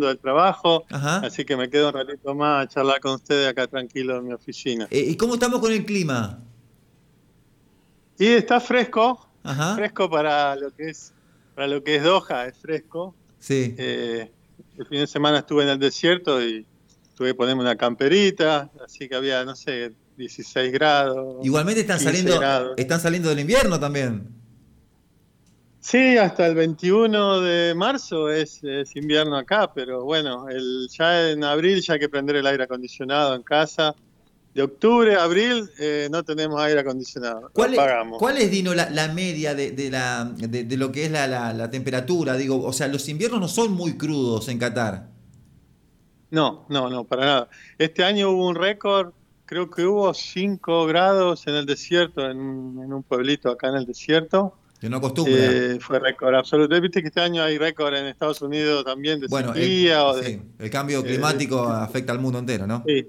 del trabajo, Ajá. así que me quedo un ratito más a charlar con ustedes acá tranquilo en mi oficina. Eh, ¿Y cómo estamos con el clima? Y está fresco, Ajá. fresco para lo que es para lo que es Doha, es fresco. Sí. Eh, el fin de semana estuve en el desierto y tuve que ponerme una camperita, así que había, no sé, 16 grados. Igualmente están 15 saliendo, grados. están saliendo del invierno también. Sí, hasta el 21 de marzo es, es invierno acá, pero bueno, el, ya en abril ya hay que prender el aire acondicionado en casa. De octubre a abril eh, no tenemos aire acondicionado, ¿Cuál es, pagamos. cuál es, Dino, la, la media de, de la, de, de lo que es la, la- la temperatura? Digo, o sea, los inviernos no son muy crudos en Qatar. No, no, no, para nada. Este año hubo un récord, creo que hubo 5 grados en el desierto, en, en un pueblito acá en el desierto. Que no acostumbra. Eh, fue récord absoluto. Viste que este año hay récord en Estados Unidos también de bueno, el, sequía o de... sí, el cambio eh, climático afecta al mundo entero, ¿no? Sí,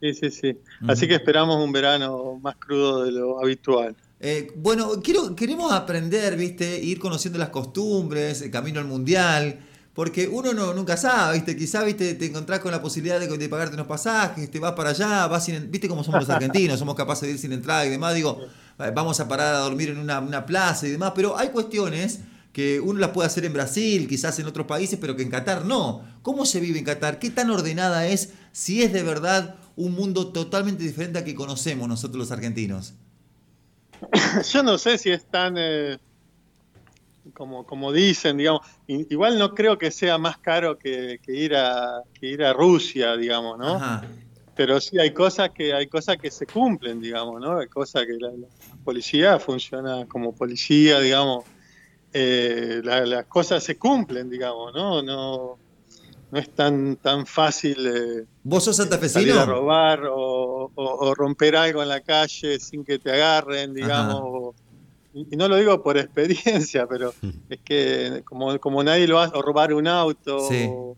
sí, sí. sí. Así que esperamos un verano más crudo de lo habitual. Eh, bueno, quiero, queremos aprender, ¿viste? Ir conociendo las costumbres, el camino al mundial, porque uno no, nunca sabe, ¿viste? Quizá, ¿viste? Te encontrás con la posibilidad de, de pagarte unos pasajes, te vas para allá, vas sin, ¿viste cómo somos los argentinos? Somos capaces de ir sin entrada y demás, digo, vamos a parar a dormir en una, una plaza y demás, pero hay cuestiones que uno las puede hacer en Brasil, quizás en otros países, pero que en Qatar no. ¿Cómo se vive en Qatar? ¿Qué tan ordenada es? Si es de verdad un mundo totalmente diferente a que conocemos nosotros los argentinos. Yo no sé si es tan eh, como, como dicen, digamos. Igual no creo que sea más caro que, que ir a que ir a Rusia, digamos, ¿no? Ajá. Pero sí hay cosas que hay cosas que se cumplen, digamos, ¿no? Hay cosas que la, la policía funciona como policía, digamos. Eh, la- las cosas se cumplen, digamos, ¿no? No, no es tan tan fácil. eh, ¿Vos sos salir a santafesino? robar o, o- o romper algo en la calle sin que te agarren, digamos. O- y, y no lo digo por experiencia, pero es que como, como nadie lo hace, o robar un auto, Sí. o,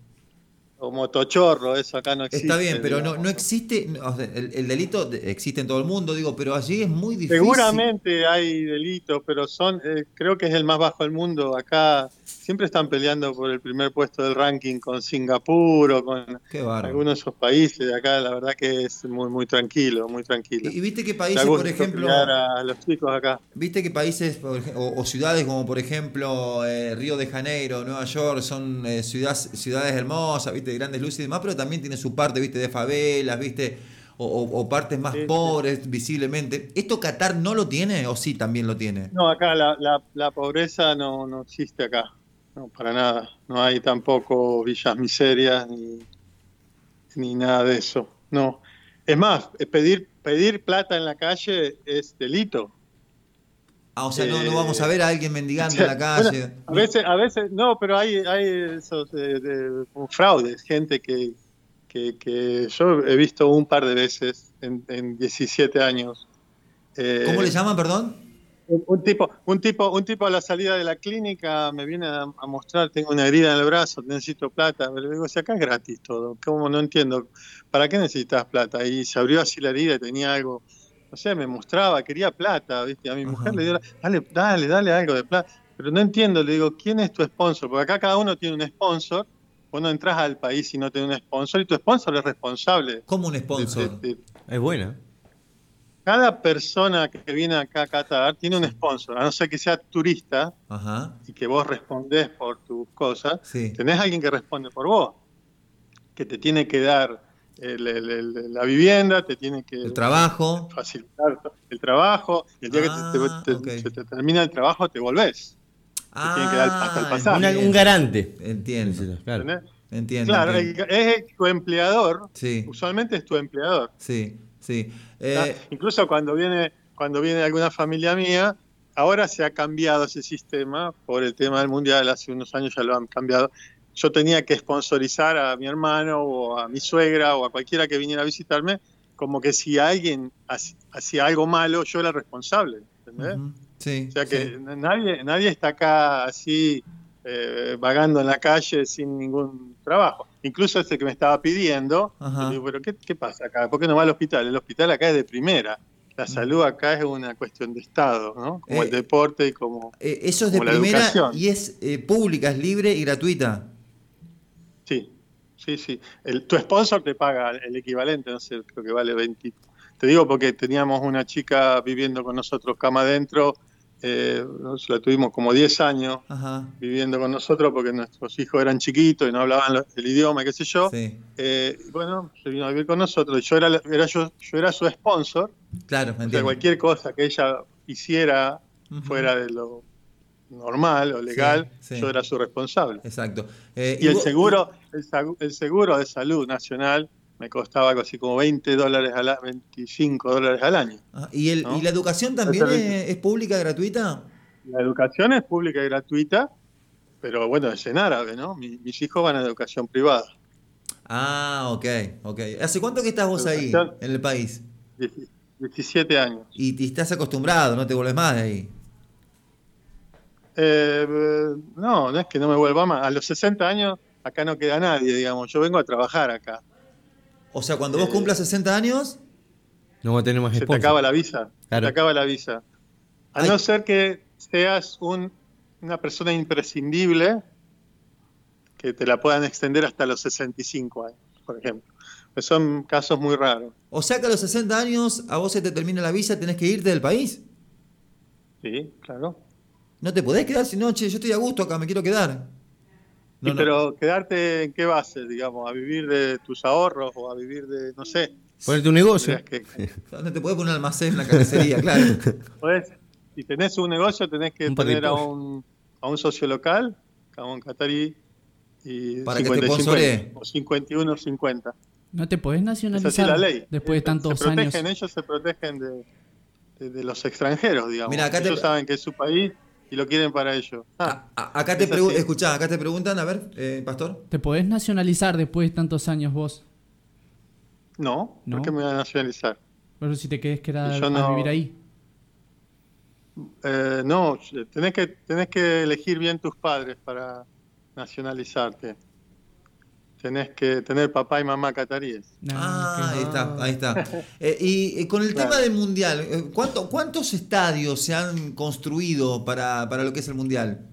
o motochorro, eso acá no existe. Está bien, pero no, digamos. no existe, o sea, el, el delito de- existe en todo el mundo, digo, pero allí es muy difícil. Seguramente hay delitos, pero son, eh, creo que es el más bajo del mundo. Acá siempre están peleando por el primer puesto del ranking con Singapur o con algunos de esos países. Acá la verdad que es muy muy tranquilo, muy tranquilo. Y, viste qué Da países, por ejemplo, a los chicos acá. viste qué países o, o ciudades como por ejemplo eh, Río de Janeiro, Nueva York, son eh, ciudades, ciudades hermosas, viste, de grandes luces y demás, pero también tiene su parte, viste, de favelas, viste, o, o- o partes más Sí, sí. pobres visiblemente. ¿Esto Qatar no lo tiene o sí también lo tiene? No, acá la, la, la pobreza no, no existe acá, no, para nada. No hay tampoco villas miserias ni, ni nada de eso. No. Es más, eh, pedir, pedir plata en la calle es delito. Ah, o sea, no, no Eh, vamos a ver a alguien mendigando en la calle. bueno, a veces, a veces, no, pero hay, hay esos eh, de- fraudes, gente que, que, que yo he visto un par de veces en, en 17 años. Eh, ¿Cómo le llaman, perdón? Un, un tipo, un tipo, un tipo a la salida de la clínica me viene a, a mostrar, tengo una herida en el brazo, necesito plata. Le digo, si acá es gratis todo, ¿cómo no entiendo? ¿Para qué necesitas plata? Y se abrió así la herida y tenía algo, no sé, me mostraba, quería plata, ¿viste? A mi Ajá. mujer le dio, dale, dale, dale algo de plata. Pero no entiendo, le digo, ¿quién es tu sponsor? Porque acá cada uno tiene un sponsor, vos no entras al país y no tenés un sponsor, y tu sponsor es responsable. Como un de- sponsor. de- de- Es buena. Cada persona que viene acá a Qatar tiene un sponsor, a no ser que sea turista, Ajá, y que vos respondés por tus cosas, sí. tenés alguien que responde por vos, que te tiene que dar el- el- el- la vivienda, te tiene que El trabajo. facilitar el trabajo, el día Ah, que te, te- ok. se te termina el trabajo te volvés. Ah, tienen que dar hasta el pasaje. Una- un garante. Entiendo, Claro. ¿entendés? entiendo. Claro, entiendo. es tu empleador, Sí, usualmente es tu empleador. sí, sí. Eh, Incluso cuando viene, cuando viene alguna familia mía, ahora se ha cambiado ese sistema por el tema del mundial, hace unos años ya lo han cambiado. Yo tenía que sponsorizar a mi hermano o a mi suegra o a cualquiera que viniera a visitarme, como que si alguien hac- hacía algo malo, yo era responsable. sí, O sea que sí. nadie, nadie está acá así eh, vagando en la calle sin ningún trabajo. Incluso este que me estaba pidiendo, digo, pero qué, qué pasa acá? ¿Por qué no va al hospital? El hospital acá es de primera. La salud acá es una cuestión de Estado, ¿no? Como Eh, el deporte y como... Eh, eso es de la primera educación. y es eh, pública, es libre y gratuita. Sí, sí, sí. El, tu sponsor te paga el equivalente, no sé, creo que vale 20. Te digo porque teníamos una chica viviendo con nosotros cama adentro, eh, la tuvimos como 10 años Ajá. viviendo con nosotros porque nuestros hijos eran chiquitos y no hablaban el idioma, qué sé yo. Sí. Eh, bueno, se vino a vivir con nosotros. Yo era, era yo, yo era su sponsor. Claro, me O sea, cualquier cosa que ella hiciera fuera de lo normal o legal, Sí, sí. yo era su responsable. Exacto. Eh, Y el vos- seguro, el, el seguro de salud nacional me costaba algo así como 20 dólares al a- 25 dólares al año. Ah, ¿Y, el, ¿no? ¿Y la educación también es, es pública, gratuita? La educación es pública y gratuita, pero bueno, es en árabe, ¿no? Mi- mis hijos van a educación privada. Ah, ok, ok. ¿Hace cuánto que estás vos ahí, en el país? 10 17 años. Y, y estás acostumbrado, no te vuelves más de ahí. Eh, no, no es que no me vuelva más. A los 60 años acá no queda nadie, digamos. Yo vengo a trabajar acá. O sea, cuando vos cumplas 60 años, No va a tener más Se te acaba la visa. Se te acaba la visa. A Ay. no ser que seas un- una persona imprescindible que te la puedan extender hasta los 65 años, por ejemplo. Pues son casos muy raros. o sea que a los 60 años a vos se te termina la visa, tenés que irte del país. Sí, claro. No te podés quedar si no, che, yo estoy a gusto acá, me quiero quedar. No, Y no. pero quedarte en qué base, digamos, a vivir de tus ahorros o a vivir de, no sé. Ponerte un negocio. que- No te podés poner un almacén en la carnicería, claro. podés- si tenés un negocio, tenés que Un tener a un, a un socio local, a un catarí, y Para que te 50 y sponsoree. 50, o 51 50. No te podés Es nacionalizar así la ley. después de tantos se años. protegen, Ellos se protegen de, de- de los extranjeros, digamos. Mira, acá te- ellos saben que es su país y lo quieren para ellos. Ah, A- a- acá te Es escuchá, acá te preguntan, a ver, eh, pastor. ¿Te podés nacionalizar después de tantos años vos? no, No. ¿por qué me voy a nacionalizar? Pero si te querés quedar Yo a no- vivir ahí. Eh, no, tenés que, tenés que elegir bien tus padres para nacionalizarte. Tenés que tener papá y mamá cataríes. Ah, ahí está, ahí está. Eh, y eh, con el Claro. tema del mundial, eh, ¿cuánto- ¿cuántos estadios se han construido para, para lo que es el mundial?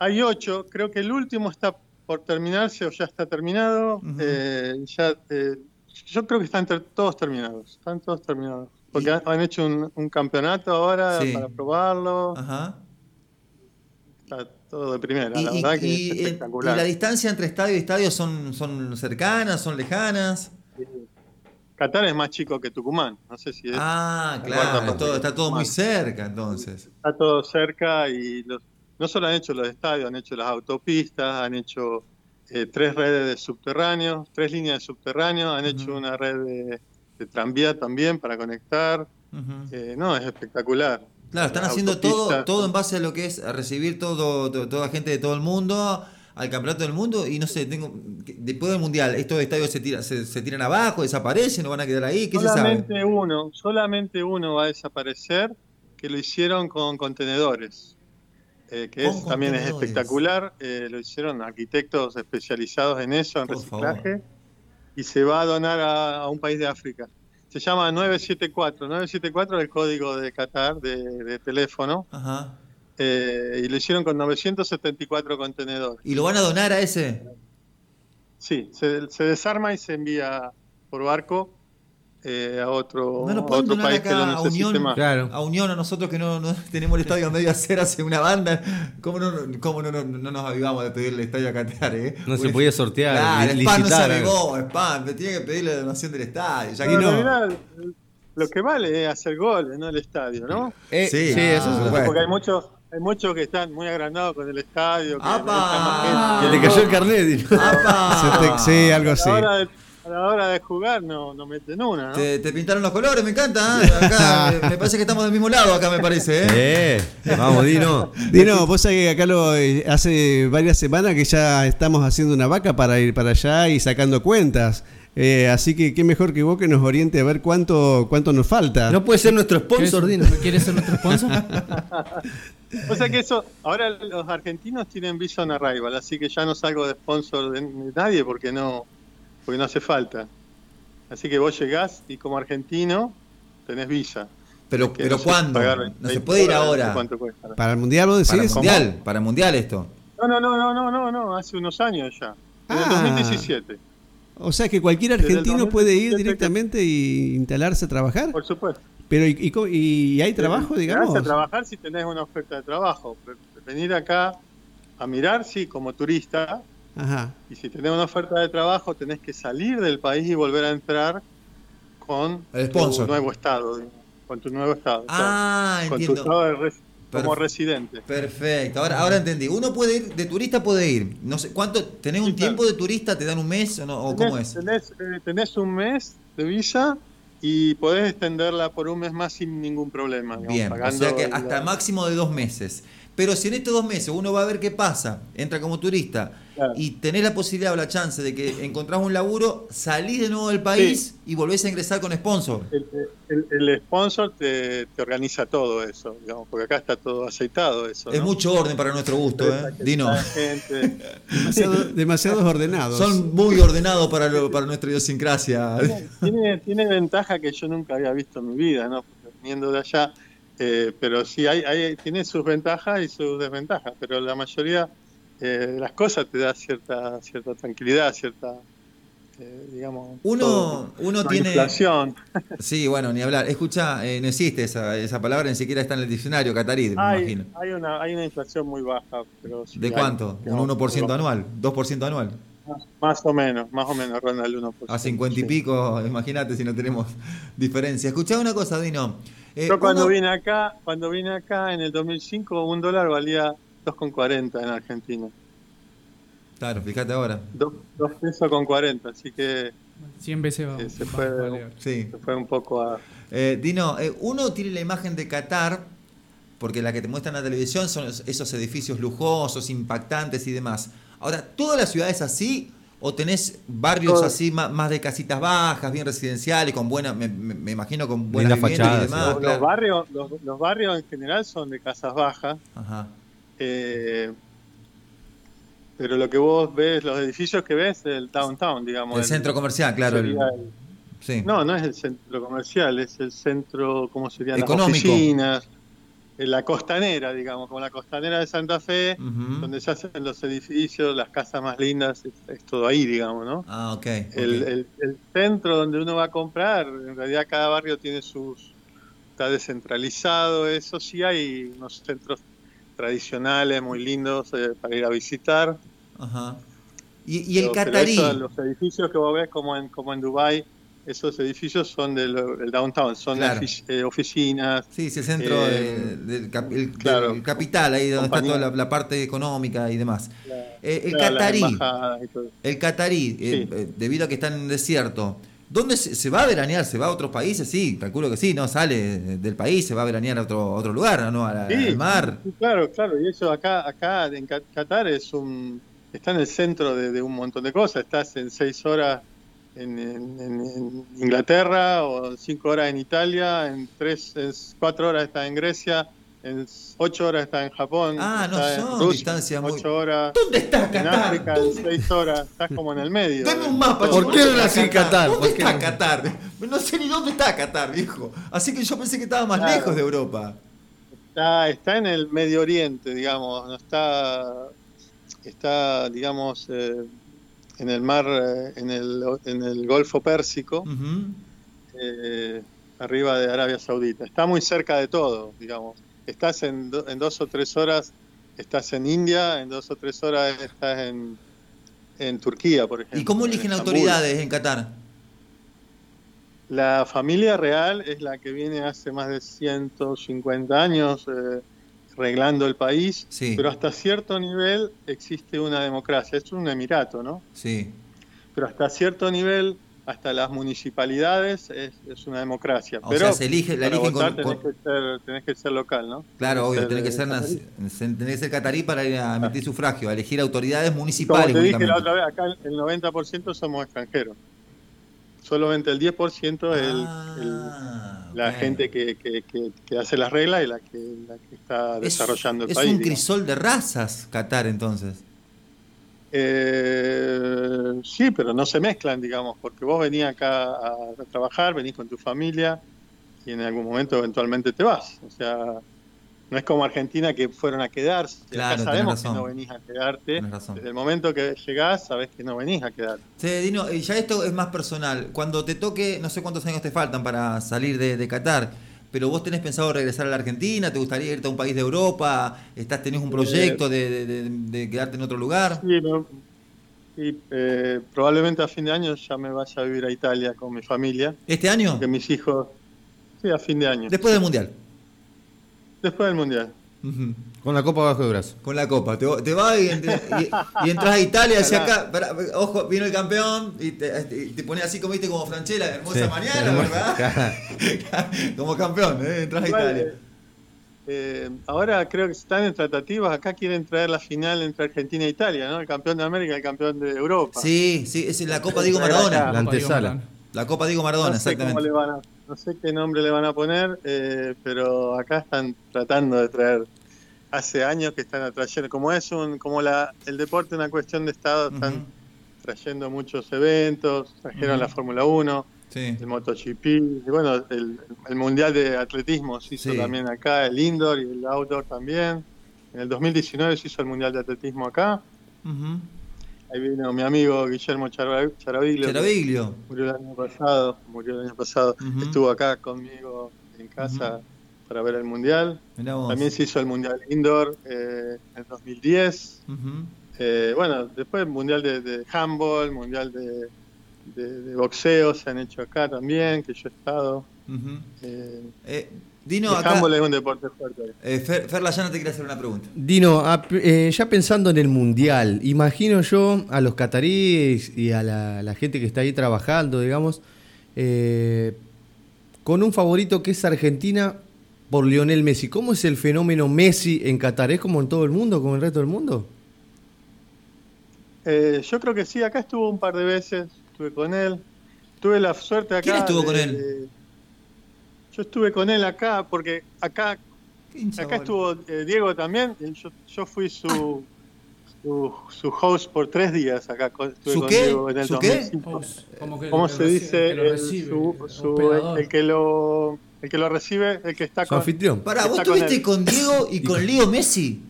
Hay ocho, creo que el último está por terminarse o ya está terminado. Eh, ya, eh, yo creo que están ter- todos terminados, están todos terminados. Porque Y- han, han hecho un, un campeonato ahora Sí. para probarlo. Ajá. Está todo de primera, Y, la y- verdad que y- es y espectacular. la distancia entre estadio y estadio son, son cercanas, son lejanas. Qatar es más chico que Tucumán, no sé si es, Ah, claro, todo, está todo muy cerca entonces. está todo cerca y los, no solo han hecho los estadios, han hecho las autopistas, han hecho eh, tres redes de subterráneos, tres líneas de subterráneos, han hecho una red de, de tranvía también para conectar. Eh, no, es espectacular. Claro, están haciendo todo, todo en base a lo que es a recibir todo, to- toda gente de todo el mundo al campeonato del mundo y no sé, tengo después del mundial, estos estadios se tiran, se, se tiran abajo, desaparecen, no van a quedar ahí, ¿qué se sabe? solamente uno, solamente uno va a desaparecer, que lo hicieron con contenedores. eh, que Con es, también es espectacular. eh, lo hicieron arquitectos especializados en eso, en Por reciclaje, y se va a donar a, a un país de África. Se llama 974. 974 es el código de Qatar de, de teléfono, Ajá. eh, y lo hicieron con 974 contenedores. ¿Y lo van a donar a ese? Sí, se, se desarma y se envía por barco eh, a otro, No a otro país que lo a necesite Unión, más. Claro. a Unión, a nosotros que no, no tenemos el estadio donde iba a ser hace una banda. ¿Cómo no, cómo no, no, no nos avivamos de pedirle el estadio a Qatar? Eh? No se podía sortear, Claro, li- Spam no se avivó, Spam, te tiene que pedir la donación del estadio. Ya que no. en realidad, lo que vale es hacer goles, no el estadio, ¿no? Eh, Sí. sí, eso Ah. puede. Porque hay muchos hay muchos que están muy agrandados con el estadio. Que ¡Apa! Que le cayó el carnet. ¡Apa! Se te- sí, algo a, así. A la hora de jugar no, no meten una, ¿no? Te, te pintaron los colores, me encanta. ¿eh? Acá, me parece que estamos del mismo lado acá, me parece. ¿eh? Eh, vamos, Dino. Dino, vos sabés que acá lo, hace varias semanas que ya estamos haciendo una vaca para ir para allá y sacando cuentas. Eh, así que qué mejor que vos que nos oriente a ver cuánto, cuánto nos falta. No puede ser nuestro sponsor, ¿Quieres, Dino. ¿Quieres ser nuestro sponsor? O sea que eso, ahora los argentinos tienen Visa on Arrival, así que ya no salgo de sponsor de nadie porque no, porque no hace falta. Así que vos llegás y como argentino tenés visa. Pero, Que pero no ¿cuándo? No se 20 puede ir ahora. Para el mundial vos Para el decís. mundial, para el mundial esto. No, no, no, no, no, no, no, hace unos años ya. En el Ah. 2017, O sea que cualquier Desde el argentino puede ir 2017 directamente y instalarse a trabajar. por supuesto. Pero ¿y, y y hay trabajo, digamos? vas a trabajar si tenés una oferta de trabajo. Pero Venir acá a mirar, sí, como turista. Ajá. Y si tenés una oferta de trabajo, tenés que salir del país y volver a entrar con El tu nuevo estado. Con tu nuevo estado. Ah, claro, con tu entiendo. estado de res- como residente. Perfecto, ahora, ahora entendí. Uno puede ir, de turista puede ir. No sé, ¿cuánto? ¿Tenés un claro. tiempo de turista? ¿Te dan un mes o, no, o cómo es? Tenés, tenés, eh, tenés un mes de visa y podés extenderla por un mes más sin ningún problema. digamos, Bien, o sea que hasta máximo de dos meses. Pero si en estos dos meses uno va a ver qué pasa, entra como turista Claro. y tenés la posibilidad o la chance de que encontrás un laburo, salís de nuevo del país y volvés a ingresar con sponsor. El, el- el sponsor te, te organiza todo eso, digamos, porque acá está todo aceitado eso. Es ¿no? mucho orden para nuestro gusto, ¿eh? Dino. Demasiado- demasiados ordenados. Son muy ordenados para, lo- para nuestra idiosincrasia. tiene, tiene ventaja que yo nunca había visto en mi vida, ¿no? Porque viniendo de allá, eh, pero sí hay, hay, tiene sus ventajas y sus desventajas, pero la mayoría eh, las cosas te da cierta, cierta tranquilidad, cierta, eh, digamos, Uno, todo. uno No hay tiene. inflación. Sí, bueno, ni hablar. Escucha, eh, no existe esa, esa palabra, ni siquiera está en el diccionario catarí, me Hay, imagino. hay, una, hay una inflación muy baja, pero sí ¿De hay, cuánto? ¿Un digamos, 1% muy baja. anual? ¿2% anual? Más, más o menos, más o menos ronda el 1%. A 50 y sí. pico, imagínate si no tenemos diferencia. Escuchá una cosa, Dino. Eh, Yo cuando uno- vine acá, cuando vine acá en el 2005, un dólar valía 2,40 en Argentina. Claro, fíjate ahora. Dos, dos pesos con 40, así que 100 veces va, Que se fue- va. Sí. se fue un poco a... Eh, Dino, eh, uno tiene la imagen de Qatar, porque la que te muestran en la televisión son es- esos edificios lujosos, impactantes y demás. Ahora, ¿toda la ciudad es así? ¿O tenés barrios así más, de casitas bajas, bien residenciales, con buena, me, me- imagino con buenas fachadas, y demás? los, claro. los barrios, los, los barrios en general son de casas bajas, Ajá. Eh, pero lo que vos ves, los edificios que ves, es el downtown, digamos. El centro comercial, claro. el- sería el- sí. no, no es el centro comercial, es el centro, ¿cómo serían? Económico. Las oficinas, eh, la costanera, digamos, como la costanera de Santa Fe, donde se hacen los edificios, las casas más lindas, es, es todo ahí, digamos, ¿no? Ah, ok. ok. El, el- el centro donde uno va a comprar, en realidad cada barrio tiene sus... Está descentralizado, eso sí hay unos centros tradicionales muy lindos eh, para ir a visitar. Ajá. Y, y el Pero- pero catarí. eso, los edificios que vos ves como en, como en Dubai esos edificios son del, del downtown, son Claro. ofici- eh, oficinas. Sí, sí, el centro Eh, de- del, cap- el- claro. del capital, ahí donde está Compañía. toda la, la parte económica y demás. la- Eh, el catarí, el catarí, eh, Sí. eh, debido a que está en un desierto, ¿dónde se, se va a veranear? ¿Se va a otros países? Sí, calculo que sí, ¿no? Sale del país, se va a veranear a otro, otro lugar, ¿no? A la- Sí, al mar. sí, claro, claro. Y eso acá, acá en Qatar es un, está en el centro de, de un montón de cosas. Estás en seis horas en, en- en- en Inglaterra o cinco horas en Italia, en tres, en cuatro horas estás en Grecia, en ocho horas estás en Japón. Ah, no estás en son Rusia, distancias muy- Ocho horas. ¿Dónde está En Qatar? África, en seis horas, estás como en el medio. Dame un mapa. ¿Por qué ¿dónde no está nací en Qatar? ¿Dónde ¿Por qué está no? Qatar? No sé ni dónde está Qatar, viejo. Así que yo pensé que estaba más Claro. lejos de Europa. Está, está en el Medio Oriente, digamos, no está, está, digamos, eh, en el mar, eh, en el, en el Golfo Pérsico, Ujú. eh, arriba de Arabia Saudita. Está muy cerca de todo, digamos. Estás en, do- en dos o tres horas, estás en India, en dos o tres horas estás en, en Turquía, por ejemplo. ¿Y cómo en eligen autoridades en Qatar? La familia real es la que viene hace más de 150 años eh, reglando el país, Sí. pero hasta cierto nivel existe una democracia. Es un emirato, ¿no? Sí. Pero hasta cierto nivel, hasta las municipalidades, es, es una democracia. O pero sea, se elige, la eligen votar con, tenés, con- que ser, tenés que ser local, ¿no? Claro, obvio, tiene que ser, tenés que ser catarí para ir a emitir sufragio, a elegir autoridades Como municipales. te dije la otra vez, acá el 90% somos extranjeros. Solamente el 10% es el- Ah, el- la ok. gente que, que- que- hace las reglas y la que, la que está Es- desarrollando el es país. un digamos. crisol de razas, Qatar, entonces. Eh, sí, pero no se mezclan, digamos, porque vos venís acá a, a trabajar, venís con tu familia y en algún momento eventualmente te vas. O sea, no es como Argentina que fueron a quedarse. Acá Claro, tenés sabemos que no venís a quedarte. Desde el momento que llegás, sabés que no venís a quedarte. Sí, Dino, y ya esto es más personal. Cuando te toque, no sé cuántos años te faltan para salir de, de Qatar, pero vos tenés pensado regresar a la Argentina, ¿te gustaría irte a un país de Europa? ¿Estás, ¿Tenés un proyecto de, de- de- de quedarte en otro lugar? Sí, no- y, eh, probablemente a fin de año ya me vaya a vivir a Italia con mi familia, ¿Este año? porque mis hijos, sí, a fin de año, Después del Mundial. después del Mundial. Con la copa bajo el brazo. Con la copa. Te, te vas y, entre- y- y entras a Italia hacia acá. ojo, vino el campeón y te, y te pones así como viste como Franchella, hermosa Sí. mañana, ¿verdad? como campeón, ¿eh? entras a Italia. eh, eh, ahora creo que están en tratativas, acá quieren traer la final entre Argentina e Italia, ¿no? El campeón de América y el campeón de Europa. Sí, sí, es la Copa Diego Maradona. La antesala. La Copa Diego Maradona, no sé cómo exactamente. le van a, no sé qué nombre le van a poner, eh, pero acá están tratando de traer. Hace años que están atrayendo, como es un, como la, el deporte es una cuestión de estado, están trayendo muchos eventos, trajeron la Fórmula 1, Sí. el MotoGP, y bueno, el, el Mundial de Atletismo se hizo Sí. también acá, el indoor y el outdoor también. En el 2019 se hizo el Mundial de Atletismo acá. Ujú. Ahí vino mi amigo Guillermo Chara- Charaviglio, Charaviglio. murió el año pasado, murió el año pasado. Estuvo acá conmigo en casa para ver el Mundial. También se hizo el Mundial Indoor eh, en el 2010. Ujú. Eh, bueno, después el Mundial de, de Handball, Mundial de, de- de Boxeo se han hecho acá también, que yo he estado. Eh, Dino, acá. un deporte fuerte. Eh, Fer, Fer Layana te quiere hacer una pregunta. Dino, ap- eh, ya pensando en el mundial, imagino yo a los cataríes y a la, la gente que está ahí trabajando, digamos, eh, con un favorito que es Argentina por Lionel Messi. ¿Cómo es el fenómeno Messi en Qatar? ¿Es como en todo el mundo, como en el resto del mundo? Eh, yo creo que sí, acá estuvo un par de veces, estuve con él. Tuve la suerte acá. ¿Quién estuvo de- con él? de- yo estuve con él acá porque acá Qué hincha, Acá estuvo eh, Diego también. Yo, yo fui su, su, su host por tres días acá. con- Estuve ¿Su con qué? Diego en el ¿Su qué? 2005. Host, como que ¿Cómo el que se recibe- dice? el que lo El, recibe, el su- hospedador. el que lo, el que lo recibe, el que está Su con. anfitrión. Pará, ¿vos con estuviste él. con Diego y con Leo Messi?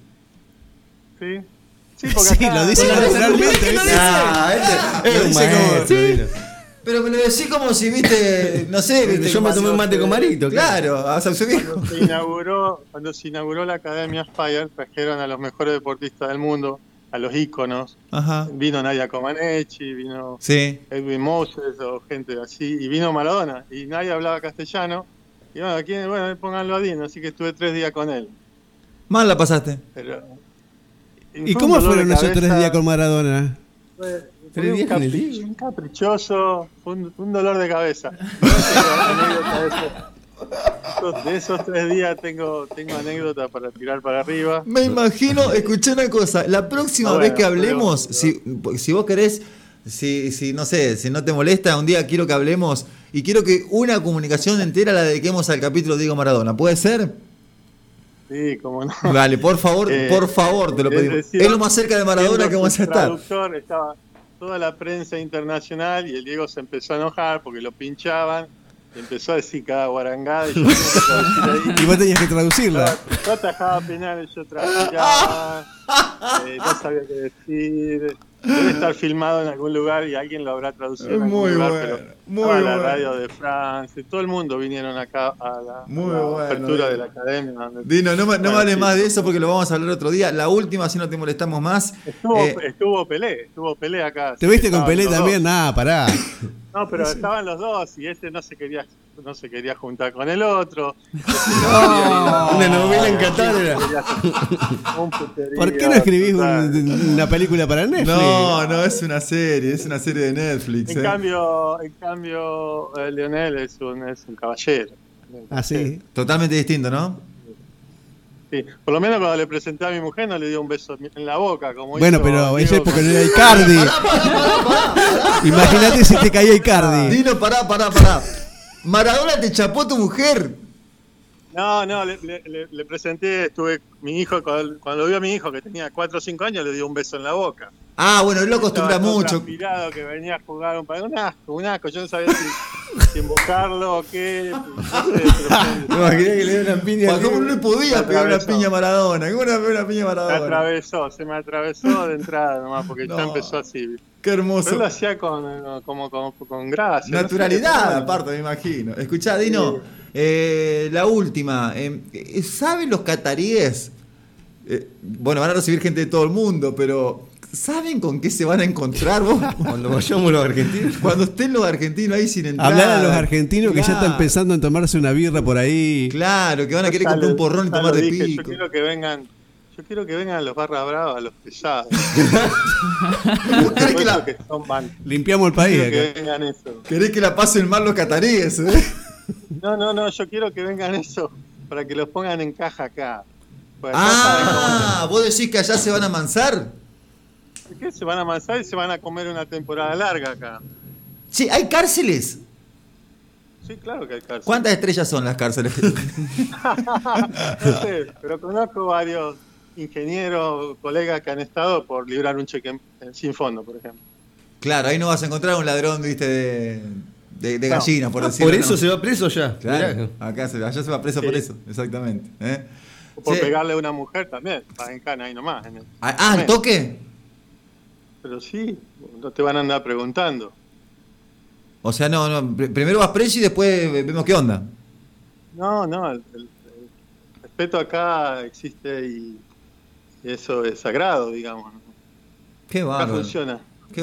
Sí, sí, porque Sí, acá- lo dice naturalmente. ¿Qué lo ¿viste? dice? Ah, Lo es un maestro, sí. Pero me lo decís como si viste, no sé, viste. Yo me tomé un mate con Marito. Claro, su viejo. Cuando se inauguró, cuando se inauguró la Academia Aspire, trajeron a los mejores deportistas del mundo, a los íconos. Ajá. Vino Nadia Comaneci, vino Sí. Edwin Moses o gente así, y vino Maradona, y nadie hablaba castellano. Y bueno, aquí, bueno, pónganlo a Dino, así que estuve tres días con él. Mal la pasaste. Pero, ¿Y cómo fueron esos tres días con Maradona? Fue, fue ¿Tres un, un caprichoso, un, un dolor de cabeza. De eso. Esos- tres días tengo, tengo anécdotas para tirar para arriba. Me imagino, escuché una cosa, la próxima vez bueno, que hablemos, pero- si, si vos querés, si, si no sé, si no te molesta, un día quiero que hablemos y quiero que una comunicación entera la dediquemos al capítulo Diego Maradona. ¿Puede ser? Sí, como no. Vale, por favor, Eh, por favor, te lo pedimos. decir, es lo más cerca de Maradona que vamos a estar. traductor, estaba toda la prensa internacional y el Diego se empezó a enojar porque lo pinchaban y empezó a decir cada guarangada y yo ahí. Y vos tenías que traducirla. Yo atajaba penales, yo transpiraba, eh, no sabía qué decir. Debe estar filmado en algún lugar y alguien lo habrá traducido en algún Muy lugar, bueno, pero muy estaba la bueno. radio de Francia, todo el mundo vinieron acá a la, Muy a la bueno, apertura Dino. de la academia. Dino, no, me- no vale más de eso porque lo vamos a hablar otro día. La última, si no te molestamos más. Estuvo, Eh, estuvo Pelé, estuvo Pelé acá. ¿Te viste con Pelé también? dos. Nada, pará. No, pero estaban los dos y ese no se quería no se quería juntar con el otro. Una novela en Qatar era. ¿Por qué no escribís un- una película para Netflix? no, no, es una serie, es una serie de Netflix. En eh. cambio, en cambio eh, Lionel es un, es un caballero. Ah, sí. Totalmente distinto, ¿no? Sí, por lo menos cuando le presenté a mi mujer no le dio un beso en la boca. Como Bueno, hizo pero esa época con- no era Icardi. Imagínate si te caía Icardi. Dino, pará, pará, pará. Maradona te chapó tu mujer. No, no, le, le- le- le presenté, estuve, mi hijo, cuando, cuando vio a mi hijo que tenía 4 o 5 años, le dio un beso en la boca. Ah, bueno, él lo acostumbra mucho. que venía a jugar un, un asco, un asco, yo no sabía si si invocarlo o qué. No sé, pero ¿Te imaginas que le dé una piña? ¿Cómo no le podía Me pegar una piña Maradona? ¿Cómo no una piña Maradona? atravesó, se me atravesó de entrada nomás, porque No. ya empezó así. Qué Pero hermoso. él lo hacía con, como, con, con gracia. sé, Naturalidad, pero- aparte, me imagino. Escuchá, Dino, eh, la última. eh, ¿Saben los cataríes? Eh, bueno, van a recibir gente de todo el mundo, pero ¿saben con qué se van a encontrar vos? Cuando vayamos los argentinos. Cuando estén los argentinos ahí sin entrar. Hablar a los argentinos que ya están pensando en tomarse una birra por ahí. Claro, que van a querer comprar un porrón y tomar de dije, pico. Yo quiero que vengan. Yo quiero que vengan los barra bravas, los pesados. ¿Vos querés que, la, que son van. Limpiamos el país Quiero que acá. vengan eso. querés que la pasen mal los cataríes? eh? No, no, no, yo quiero que vengan eso para que los pongan en caja acá. Pues Ah, vos decís que allá se van a mansar. cómo- ¿Qué? Se van a amasar y se van a comer una temporada larga acá. Sí, hay cárceles. Sí, claro que hay cárcel. ¿Cuántas estrellas son las cárceles? No sé, pero conozco varios ingenieros, colegas que han estado por librar un cheque sin fondo, por ejemplo. claro, ahí no vas a encontrar un ladrón, viste, de, de, de No. gallina, por decirlo. Por eso ¿no? se va preso ya. Claro, acá se, allá se va preso Sí. por eso, exactamente. ¿eh? O por Sí. pegarle a una mujer también, va en cana ahí nomás. en el- Ah, ah, ¿al toque? Pero sí, no te van a andar preguntando. O sea, no, no, pr- primero vas preso y después vemos qué onda. No, no, el, el- el respeto acá existe y y eso es sagrado, digamos. Qué Acá bárbaro. funciona. Qué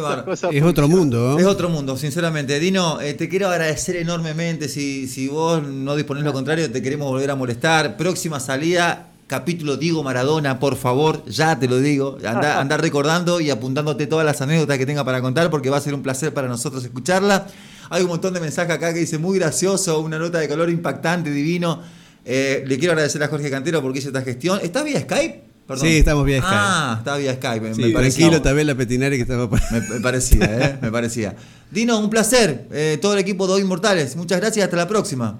Es otro mundo, ¿no? Es otro mundo, sinceramente. Dino, eh, te quiero agradecer enormemente. Si, si vos no disponés lo contrario, te queremos volver a molestar. Próxima salida, capítulo Diego Maradona, por favor, ya te lo digo. Anda, anda recordando y apuntándote todas las anécdotas que tenga para contar, porque va a ser un placer para nosotros escucharla. Hay un montón de mensajes acá que dice muy gracioso, una nota de color impactante, divino. Eh, le quiero agradecer a Jorge Cantero porque hizo esta gestión. ¿Está vía Skype? Perdón. Sí, estamos vía Skype. Ah, está vía Skype. me- Sí, me tranquilo, también la petinaria que estaba por- me, me parecía, ¿eh? Me parecía. Dino, un placer. Eh, todo el equipo de Hoy Inmortales. Muchas gracias. Hasta la próxima.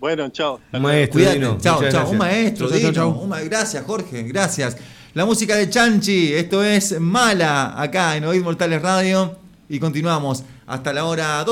Bueno, chao. Un maestro, Cuídate. Dino. Chao, chao. Un maestro, Chau, chau, Dino. chau. Un ma- Gracias, Jorge. Gracias. La música de Chanchi. Esto es Mala acá en Hoy Inmortales Radio. Y continuamos hasta la hora 2.